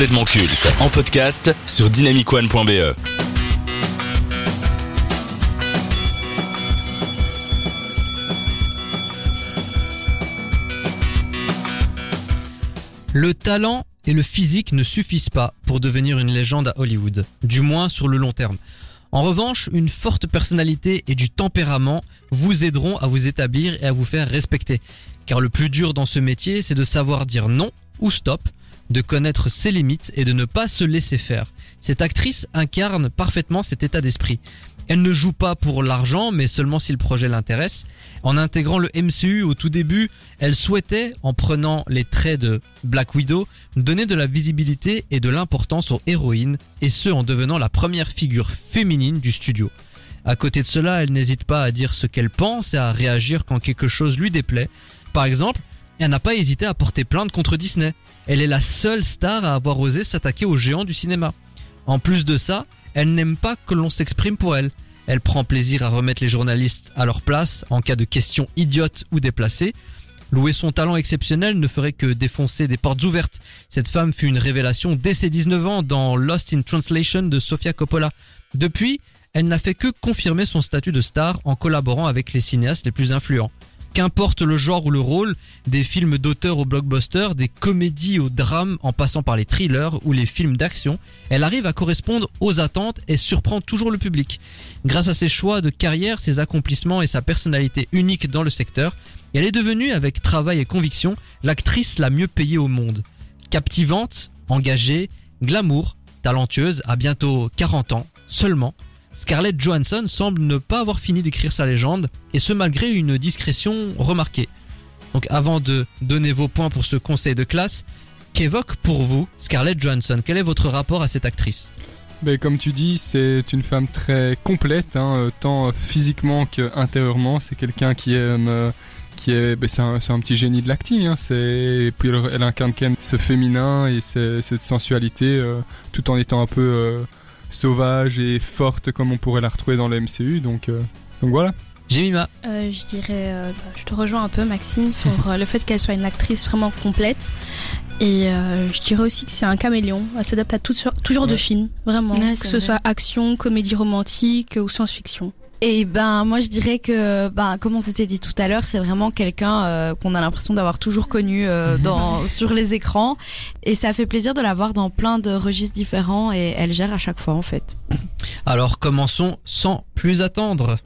culte en podcast sur dynamicone.be. Le talent et le physique ne suffisent pas pour devenir une légende à Hollywood, du moins sur le long terme. En revanche, une forte personnalité et du tempérament vous aideront à vous établir et à vous faire respecter. Car le plus dur dans ce métier, c'est de savoir dire non ou stop, de connaître ses limites et de ne pas se laisser faire. Cette actrice incarne parfaitement cet état d'esprit. Elle ne joue pas pour l'argent, mais seulement si le projet l'intéresse. En intégrant le MCU au tout début, elle souhaitait, en prenant les traits de Black Widow, donner de la visibilité et de l'importance aux héroïnes, et ce en devenant la première figure féminine du studio. À côté de cela, elle n'hésite pas à dire ce qu'elle pense et à réagir quand quelque chose lui déplaît. Par exemple, elle n'a pas hésité à porter plainte contre Disney. Elle est la seule star à avoir osé s'attaquer aux géants du cinéma. En plus de ça, elle n'aime pas que l'on s'exprime pour elle. Elle prend plaisir à remettre les journalistes à leur place en cas de questions idiotes ou déplacées. Louer son talent exceptionnel ne ferait que défoncer des portes ouvertes. Cette femme fut une révélation dès ses 19 ans dans Lost in Translation de Sofia Coppola. Depuis, elle n'a fait que confirmer son statut de star en collaborant avec les cinéastes les plus influents. Qu'importe le genre ou le rôle, des films d'auteur au blockbuster, des comédies au drame en passant par les thrillers ou les films d'action, elle arrive à correspondre aux attentes et surprend toujours le public. Grâce à ses choix de carrière, ses accomplissements et sa personnalité unique dans le secteur, elle est devenue, avec travail et conviction, l'actrice la mieux payée au monde. Captivante, engagée, glamour, talentueuse, à bientôt 40 ans, seulement, Scarlett Johansson semble ne pas avoir fini d'écrire sa légende, et ce malgré une discrétion remarquée. Donc avant de donner vos points pour ce conseil de classe, qu'évoque pour vous Scarlett Johansson? Quel est votre rapport à cette actrice? Ben, comme tu dis, c'est une femme très complète, hein, tant physiquement qu'intérieurement. C'est quelqu'un qui aime, euh, qui est, ben, c'est un, un, petit génie de l'acting. Hein, c'est, puis elle, incarne quand même ce féminin et cette sensualité, euh, tout en étant un peu euh, sauvage et forte comme on pourrait la retrouver dans le MCU. Donc, euh, donc voilà. Jemima euh, Je dirais, euh, bah, je te rejoins un peu Maxime sur euh, le fait qu'elle soit une actrice vraiment complète. Et euh, je dirais aussi que c'est un caméléon. Elle s'adapte à tout, tout genre ouais. de films, vraiment. Ouais, que ce vrai. soit action, comédie romantique ou science-fiction. Et ben moi je dirais que ben comme on s'était dit tout à l'heure, c'est vraiment quelqu'un euh, qu'on a l'impression d'avoir toujours connu euh, dans sur les écrans et ça fait plaisir de la voir dans plein de registres différents et elle gère à chaque fois en fait. Alors commençons sans plus attendre.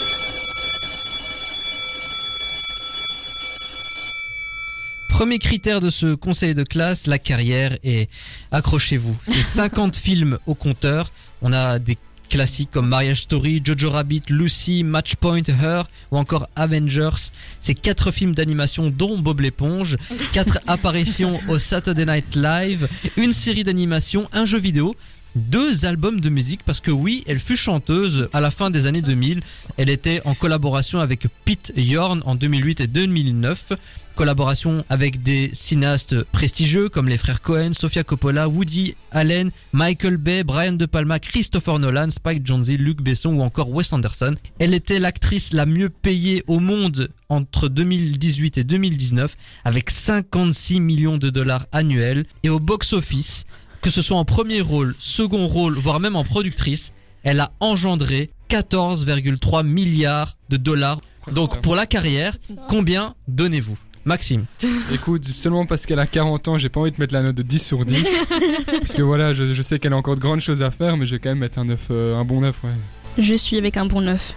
Premier critère de ce conseil de classe, la carrière et accrochez-vous. C'est 50 films au compteur. On a des classiques comme Marriage Story, Jojo Rabbit, Lucy, Matchpoint, Her ou encore Avengers. C'est quatre films d'animation dont Bob l'éponge, quatre apparitions au Saturday Night Live, une série d'animation, un jeu vidéo deux albums de musique parce que oui, elle fut chanteuse à la fin des années 2000. Elle était en collaboration avec Pete Yorn en 2008 et 2009. Collaboration avec des cinéastes prestigieux comme les frères Cohen, Sofia Coppola, Woody Allen, Michael Bay, Brian De Palma, Christopher Nolan, Spike Jonze, Luc Besson ou encore Wes Anderson. Elle était l'actrice la mieux payée au monde entre 2018 et 2019 avec 56 millions de dollars annuels et au box-office que ce soit en premier rôle, second rôle, voire même en productrice, elle a engendré 14,3 milliards de dollars. Donc pour la carrière, combien donnez-vous? Maxime. Écoute, seulement parce qu'elle a 40 ans, j'ai pas envie de mettre la note de 10 sur 10. parce que voilà, je, je sais qu'elle a encore de grandes choses à faire, mais je vais quand même mettre un, 9, euh, un bon 9. Ouais. Je suis avec un bon 9.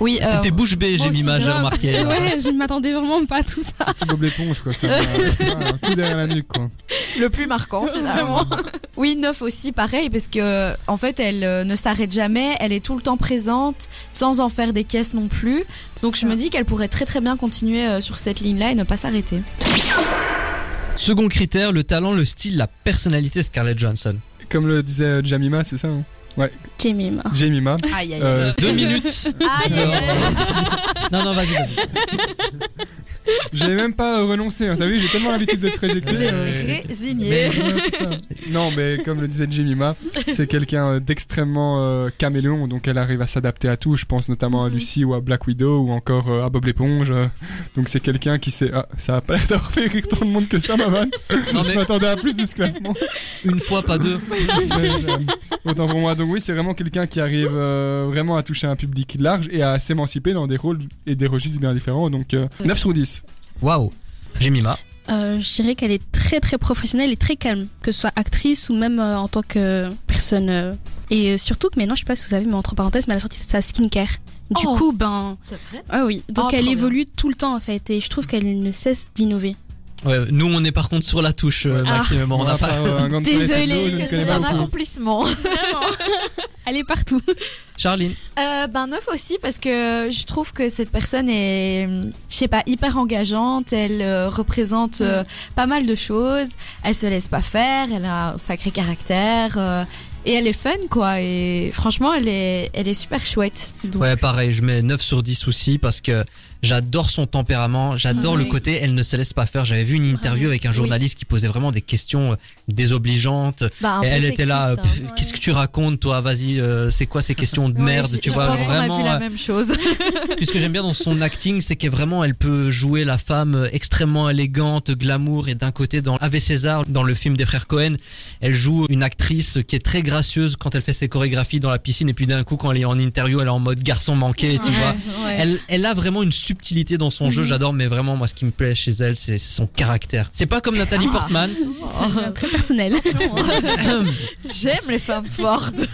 Oui, euh, T'étais bouche bée, j'ai mis j'ai remarqué. ouais, je m'attendais vraiment pas à tout ça. Surtout Bob l'éponge, quoi. Ça un, un coup derrière la nuque, quoi. Le plus marquant, finalement. oui, neuf aussi, pareil, parce que, en fait, elle euh, ne s'arrête jamais, elle est tout le temps présente, sans en faire des caisses non plus. Donc, je me dis qu'elle pourrait très très bien continuer euh, sur cette ligne-là et ne pas s'arrêter. Second critère, le talent, le style, la personnalité Scarlett Johansson. Comme le disait Jamima, c'est ça hein Ouais. Jemima. Jemima. Aïe, aïe, Euh, deux minutes. Aïe, aïe, aïe. non, non, vas-y, vas-y. J'ai même pas renoncé. Hein. T'as vu, j'ai tellement l'habitude de réjecter. Euh, résigné. non, mais comme le disait Jemima, c'est quelqu'un euh, d'extrêmement euh, caméléon, donc elle arrive à s'adapter à tout. Je pense notamment à mhm. Lucie ou à Black Widow ou encore à Bob l'éponge. donc c'est quelqu'un qui sait. Ah, ça a pas l'air d'avoir fait rire tant de monde que ça, ma vanne. Je m'attendais à plus d'esclavement. Une fois, pas deux. autant pour moi. Donc oui, c'est vraiment quelqu'un qui arrive vraiment à toucher un public large et à s'émanciper dans des rôles et des registres bien différents. Donc 9 sur 10. Waouh Jemima euh, je dirais qu'elle est très très professionnelle et très calme, que ce soit actrice ou même euh, en tant que personne. Euh. Et surtout que maintenant, je sais pas si vous savez, mais entre parenthèses, mais elle a sorti sa skincare. Du oh. coup, ben. C'est vrai? Ah oui. Donc oh, elle évolue tout le temps en fait, et je trouve qu'elle ne cesse d'innover. Ouais, nous on est par contre sur la touche euh, maximum. on n'a pas. Euh, Désolé, c'est un accomplissement. Elle est partout. Charline. Euh, ben neuf aussi parce que je trouve que cette personne est, je sais pas, hyper engageante. Elle euh, représente pas mal de choses. Elle se laisse pas faire. Elle a un sacré caractère. Et elle est fun, quoi. Et franchement, elle est, elle est super chouette. Ouais, pareil, je mets 9 sur 10 aussi parce que J'adore son tempérament, j'adore le côté elle ne se laisse pas faire. J'avais vu une interview avec un journaliste qui posait vraiment des questions euh, désobligeantes. Bah, et elle était là, hein. qu'est-ce que tu racontes toi? Vas-y, euh, c'est quoi ces questions de merde? Tu vois vraiment. A vu la même chose. puis ce que j'aime bien dans son acting, c'est qu'elle vraiment elle peut jouer la femme euh, extrêmement élégante, glamour et d'un côté dans Ave César, dans le film des frères Cohen, elle joue une actrice qui est très gracieuse quand elle fait ses chorégraphies dans la piscine et puis d'un coup quand elle est en interview, elle est en mode garçon manqué, tu vois. Elle, elle a vraiment une subtilité dans son jeu, mhm. j'adore, mais vraiment, moi, ce qui me plaît chez elle, c'est son caractère. C'est pas comme Nathalie ah. Portman. très personnel. J'aime les femmes fortes.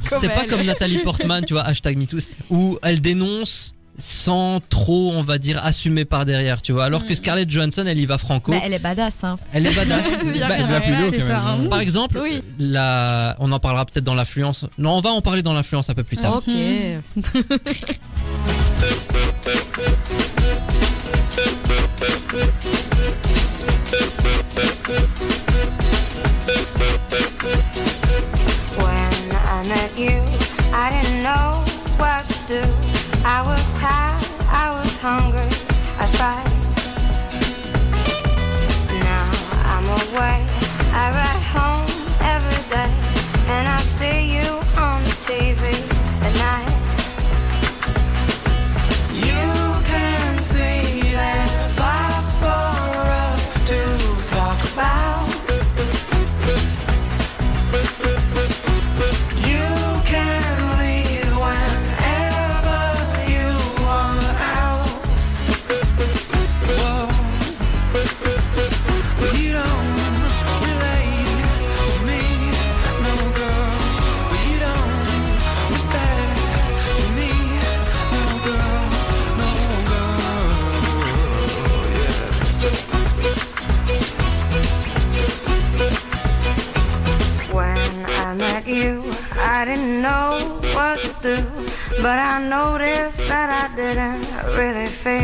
c'est pas comme Nathalie Portman, tu vois, hashtag MeToo, où elle dénonce sans trop, on va dire, assumer par derrière, tu vois. Alors que mm. Scarlett Johansson, elle y va franco. Bah, elle est badass, hein. Elle est badass. Bah, par exemple, oui. la, on en parlera peut-être dans l'influence. Non, on va en parler dans l'influence un peu plus tard. Ok. but I noticed that I didn't really feel.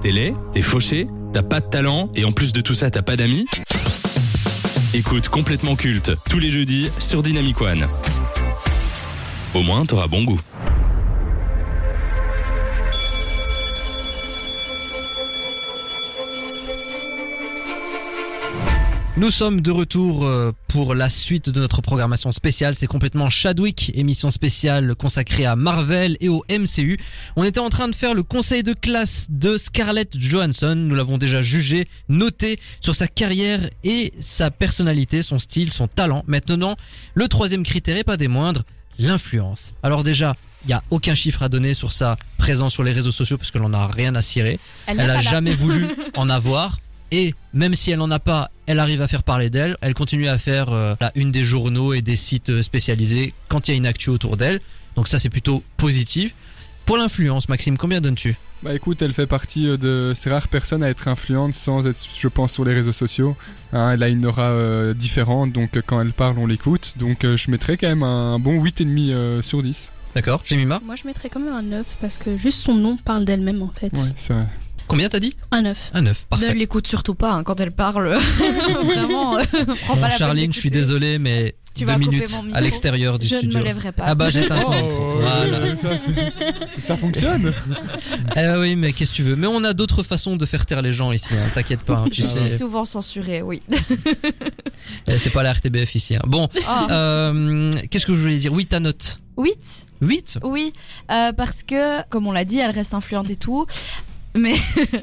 T'es laid, t'es fauché, t'as pas de talent et en plus de tout ça t'as pas d'amis Écoute complètement culte tous les jeudis sur Dynamic One. Au moins t'auras bon goût. Nous sommes de retour euh, pour la suite de notre programmation spéciale. C'est complètement Chadwick, émission spéciale consacrée à Marvel et au MCU. On était en train de faire le conseil de classe de Scarlett Johansson. Nous l'avons déjà jugé, noté sur sa carrière et sa personnalité, son style, son talent. Maintenant, le troisième critère et pas des moindres, l'influence. Alors déjà, il n'y a aucun chiffre à donner sur sa présence sur les réseaux sociaux parce que l'on n'a rien à cirer. Elle, n'a jamais voulu en avoir. Et même si elle n'en a pas, elle arrive à faire parler d'elle. Elle continue à faire euh, la une des journaux et des sites euh, spécialisés quand il y a une actu autour d'elle. Donc ça c'est plutôt positif. Pour l'influence, Maxime, combien donnes-tu? Bah écoute, elle fait partie euh, de ces rares personnes à être influente sans être, je pense, sur les réseaux sociaux. Hein, elle a une aura euh, différente, donc quand elle parle, on l'écoute. Donc euh, je mettrais quand même un bon 8,5 euh, sur 10. D'accord Jemima Moi, je mettrais quand même un 9 parce que juste son nom parle d'elle-même en fait. Ouais, c'est vrai. Combien t'as dit Un 9. Un 9, Ne parfait. l'écoute surtout pas hein, quand elle parle. Vraiment, euh, prends Bon, pas la Charline, je suis désolé, mais Tu deux minutes à l'extérieur du Je studio. ne me lèverai pas. Ah bah j'ai un Oh. Voilà. ça, ça fonctionne Eh oui, mais qu'est-ce que tu veux? Mais on a d'autres façons de faire taire les gens ici, hein, t'inquiète pas. hein, tu Je suis sais. souvent censurée, oui. Eh, C'est pas la RTBF ici. hein. Bon, Ah. euh, qu'est-ce que je voulais dire? Oui, ta note 8 8 Oui, euh, parce que, comme on l'a dit, elle reste influente et tout. Mais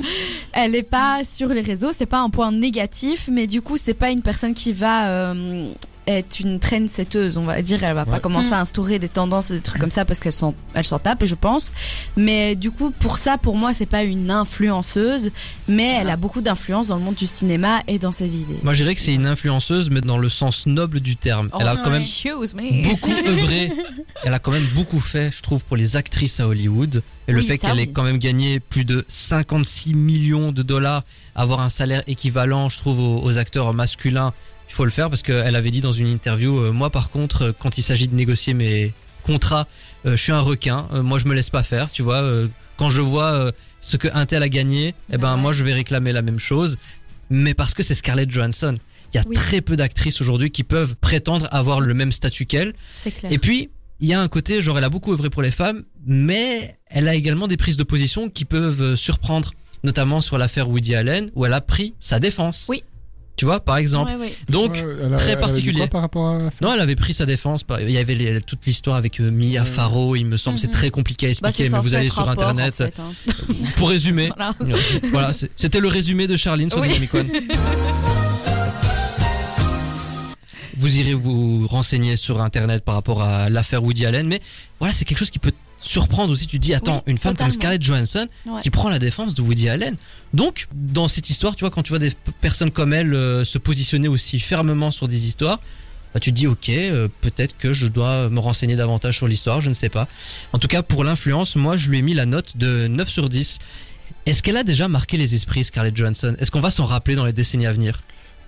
elle n'est pas sur les réseaux, c'est pas un point négatif, mais du coup, c'est pas une personne qui va euh, être une trendsetteuse, on va dire. Elle va pas commencer Mm. à instaurer des tendances et des trucs comme ça parce qu'elle s'en, elle s'en tape, je pense. Mais du coup, pour ça, pour moi, c'est pas une influenceuse, mais elle a beaucoup d'influence dans le monde du cinéma et dans ses idées. Moi, je dirais que c'est une influenceuse, mais dans le sens noble du terme. Elle a Oh, quand même beaucoup œuvré. Elle a quand même beaucoup fait, je trouve, pour les actrices à Hollywood. Et le Oui, fait qu'elle oui. ait quand même gagné plus de 56 millions de dollars, avoir un salaire équivalent, je trouve, aux, aux acteurs masculins, il faut le faire parce qu'elle avait dit dans une interview, euh, moi par contre, euh, quand il s'agit de négocier mes contrats, euh, je suis un requin. Euh, moi, je me laisse pas faire, tu vois. euh, quand je vois euh, ce que un tel a gagné, eh ben ouais. moi, je vais réclamer la même chose. Mais parce que c'est Scarlett Johansson. Il y a Oui. très peu d'actrices aujourd'hui qui peuvent prétendre avoir le même statut qu'elle. Et puis, il y a un côté, genre, elle a beaucoup œuvré pour les femmes, mais elle a également des prises de position qui peuvent surprendre, notamment sur l'affaire Woody Allen, où elle a pris sa défense. Oui. Tu vois, par exemple. Ouais, ouais. Donc, Ouais, elle a- très elle a dit particulier. quoi par rapport à ça? Non, elle avait pris sa défense. Il y avait les- toute l'histoire avec euh, Mia Farrow, il me semble, c'est Mhm. très compliqué à Bah, expliquer, mais vous allez sur rapport, internet en fait, hein. pour résumer. Voilà. c'était le résumé de Charline sur Oui. Dynamic One. Vous irez vous renseigner sur internet par rapport à l'affaire Woody Allen, mais voilà, c'est quelque chose qui peut surprendre aussi. Tu dis, attends, Oui, une femme totalement. comme Scarlett Johansson Ouais. qui prend la défense de Woody Allen. Donc, dans cette histoire, tu vois, quand tu vois des personnes comme elle euh, se positionner aussi fermement sur des histoires, bah, tu te dis, ok, euh, peut-être que je dois me renseigner davantage sur l'histoire, je ne sais pas. En tout cas, pour l'influence, moi, je lui ai mis la note de 9 sur 10. Est-ce qu'elle a déjà marqué les esprits, Scarlett Johansson? Est-ce qu'on va s'en rappeler dans les décennies à venir?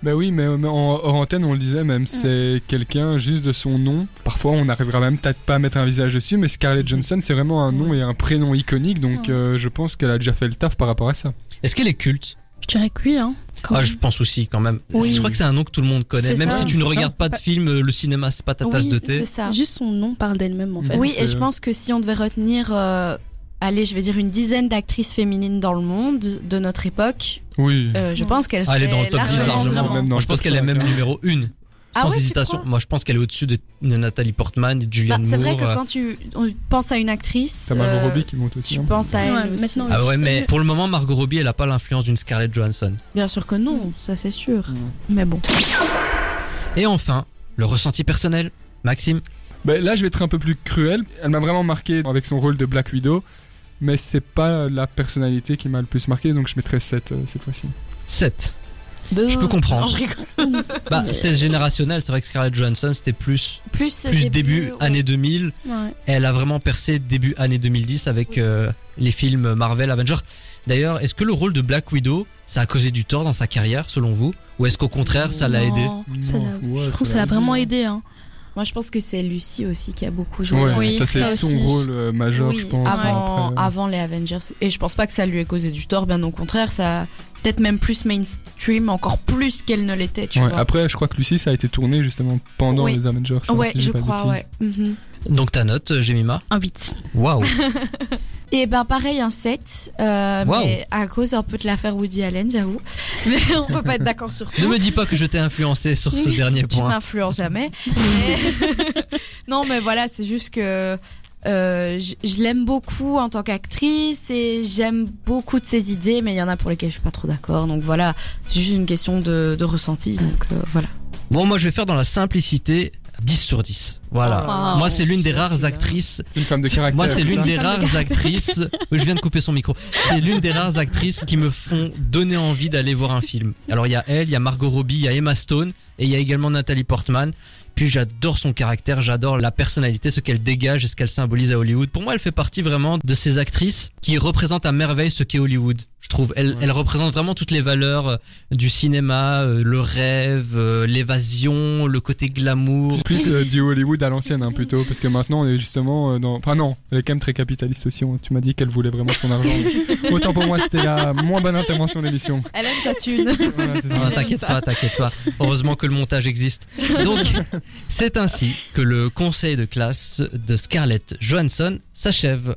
Ben oui, mais, mais en hors antenne, on le disait, même c'est quelqu'un juste de son nom. Parfois, on n'arrivera même peut-être pas à mettre un visage dessus, mais Scarlett Johansson, c'est vraiment un nom et un prénom iconique, donc euh, je pense qu'elle a déjà fait le taf par rapport à ça. Est-ce qu'elle est culte? Je dirais que oui, hein. ah. Je pense aussi, quand même. Oui. Je crois que c'est un nom que tout le monde connaît. Même ça, si tu ne ça. regardes pas de film, euh, le cinéma, c'est pas ta tasse Oui, de thé. c'est ça. Juste son nom parle d'elle-même en fait. Oui, et je pense que si on devait retenir, euh, allez, je vais dire une dizaine d'actrices féminines dans le monde de notre époque, Oui. euh, je pense qu'elle Ah, elle est dans le top 10 largement. Même Moi, je pense qu'elle est 5, même numéro 1. Ah Sans ouais, tu hésitation. Moi, je pense qu'elle est au-dessus de Nathalie Portman et de Bah, Julianne c'est vrai Moore. que euh. quand tu on pense à une actrice, T'as Margot euh, Robbie qui monte aussi. tu hein. penses à elle Ouais, aussi. maintenant, Ah ouais, mais pour le moment, Margot Robbie, elle a pas l'influence d'une Scarlett Johansson. Bien sûr que non, ça c'est sûr. Mais bon. Et enfin, le ressenti personnel. Maxime? Ben, là, je vais être un peu plus cruel. Elle m'a vraiment marqué avec son rôle de Black Widow, mais c'est pas la personnalité qui m'a le plus marqué, donc je mettrais 7 euh, cette fois-ci. 7. Je peux comprendre. Non, je rigole. Bah, c'est générationnel. C'est vrai que Scarlett Johansson, c'était plus, Plus, plus début, année 2000. Ouais. Elle a vraiment percé début année 2010 avec Oui. euh, les films Marvel, Avengers. D'ailleurs, est-ce que le rôle de Black Widow, ça a causé du tort dans sa carrière, selon vous? Ou est-ce qu'au contraire, ça l'a aidé? Non, ça Non, l'a- ouais, je trouve ça que ça l'a l'a vraiment aidé, aidé. Hein. Moi, je pense que c'est Lucie aussi qui a beaucoup joué. Ouais, Oui, ça c'est son aussi. rôle euh, majeur, Oui, je pense. avant, après, euh. avant les Avengers. Et je pense pas que ça lui ait causé du tort, bien au contraire, ça a peut-être même plus mainstream, encore plus qu'elle ne l'était, tu Ouais, vois. Après, je crois que Lucie, ça a été tourné justement pendant Oui. les Avengers. ouais, si je crois, ouais. Mhm. Donc ta note, euh, Jemima Un 8. Waouh Et ben pareil un 7, euh, mais à cause un peu de l'affaire Woody Allen, j'avoue. Mais on peut pas être d'accord sur tout. Ne me dis pas que je t'ai influencé sur ce dernier point. Tu m'influences jamais. non, mais voilà, c'est juste que euh, je, l'aime beaucoup en tant qu'actrice et j'aime beaucoup de ses idées, mais il y en a pour lesquelles je suis pas trop d'accord. Donc voilà, c'est juste une question de, de ressenti. Donc euh, voilà. Bon, moi je vais faire dans la simplicité 10 sur 10. Voilà. moi c'est l'une des rares actrices. Une femme de caractère. Moi c'est l'une des rares actrices. je viens de couper son micro. C'est l'une des rares actrices qui me font donner envie d'aller voir un film. Alors il y a elle, il y a Margot Robbie, il y a Emma Stone et il y a également Nathalie Portman. Puis j'adore son caractère, j'adore la personnalité, ce qu'elle dégage et ce qu'elle symbolise à Hollywood. Pour moi, elle fait partie vraiment de ces actrices qui représentent à merveille ce qu'est Hollywood. Je trouve, elle, elle représente vraiment toutes les valeurs euh, du cinéma, euh, le rêve, euh, l'évasion, le côté glamour. Plus du Hollywood à l'ancienne, hein, plutôt, parce que maintenant on est justement dans. Enfin non, elle est quand même très capitaliste aussi. Tu m'as dit qu'elle voulait vraiment son argent. Autant pour moi, c'était la moins bonne intervention de l'émission. Elle aime sa thune. Voilà, t'inquiète pas, t'inquiète pas. Heureusement que le montage existe. Donc, c'est ainsi que le conseil de classe de Scarlett Johansson s'achève.